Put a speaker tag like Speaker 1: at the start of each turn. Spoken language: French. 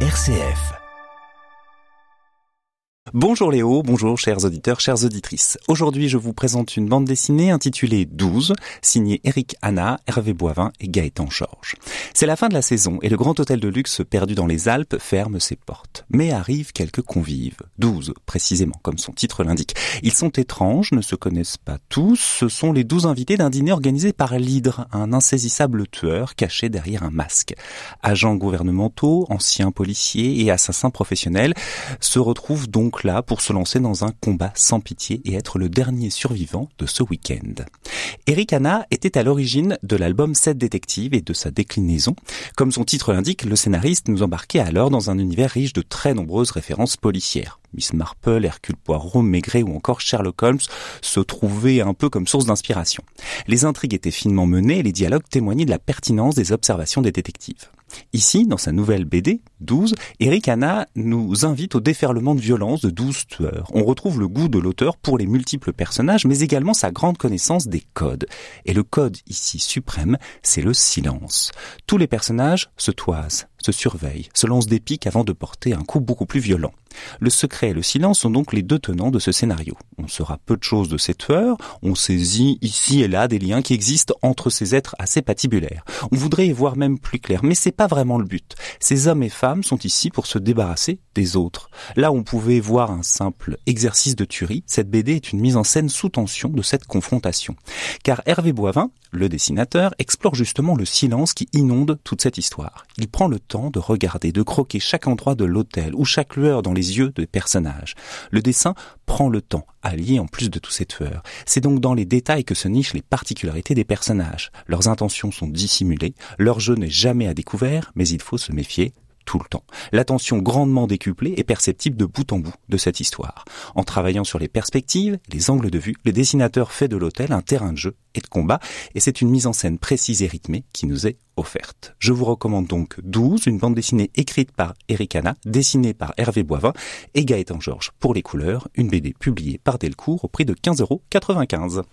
Speaker 1: RCF. Bonjour Léo, bonjour chers auditeurs, chères auditrices. Aujourd'hui, je vous présente une bande dessinée intitulée 12, signée Eric Hanna, Hervé Boivin et Gaëtan Georges. C'est la fin de la saison et le grand hôtel de luxe perdu dans les Alpes ferme ses portes. Mais arrivent quelques convives. 12, précisément, comme son titre l'indique. Ils sont étranges, ne se connaissent pas tous. Ce sont les 12 invités d'un dîner organisé par l'Hydre, un insaisissable tueur caché derrière un masque. Agents gouvernementaux, anciens policiers et assassins professionnels se retrouvent donc pour se lancer dans un combat sans pitié et être le dernier survivant de ce week-end. Eric Hanna était à l'origine de l'album 7 détectives et de sa déclinaison. Comme son titre l'indique, le scénariste nous embarquait alors dans un univers riche de très nombreuses références policières. Miss Marple, Hercule Poirot, Maigret ou encore Sherlock Holmes se trouvaient un peu comme source d'inspiration. Les intrigues étaient finement menées et les dialogues témoignaient de la pertinence des observations des détectives. Ici, dans sa nouvelle BD, 12, Eric Hanna nous invite au déferlement de violence de 12 tueurs. On retrouve le goût de l'auteur pour les multiples personnages, mais également sa grande connaissance des codes. Et le code ici suprême, c'est le silence. Tous les personnages se toisent, se surveillent, se lancent des pics avant de porter un coup beaucoup plus violent. Le secret et le silence sont donc les deux tenants de ce scénario. On saura peu de choses de ces tueurs, on saisit ici et là des liens qui existent entre ces êtres assez patibulaires. On voudrait y voir même plus clair, mais c'est pas vraiment le but. Ces hommes et femmes sont ici pour se débarrasser des autres. Là où on pouvait voir un simple exercice de tuerie, cette BD est une mise en scène sous tension de cette confrontation. Car Hervé Boivin, le dessinateur, explore justement le silence qui inonde toute cette histoire. Il prend le temps de regarder, de croquer chaque endroit de l'hôtel ou chaque lueur dans les yeux des personnages. Le dessin prend le temps, allié en plus de tous ces tueurs. C'est donc dans les détails que se nichent les particularités des personnages. Leurs intentions sont dissimulées, leur jeu n'est jamais à découvert, mais il faut se méfier tout le temps. L'attention grandement décuplée est perceptible de bout en bout de cette histoire. En travaillant sur les perspectives, les angles de vue, le dessinateur fait de l'hôtel un terrain de jeu et de combat, et c'est une mise en scène précise et rythmée qui nous est offerte. Je vous recommande donc 12, une bande dessinée écrite par Eric Hanna, dessinée par Hervé Boivin et Gaëtan Georges pour les couleurs, une BD publiée par Delcourt au prix de 15,95 euros.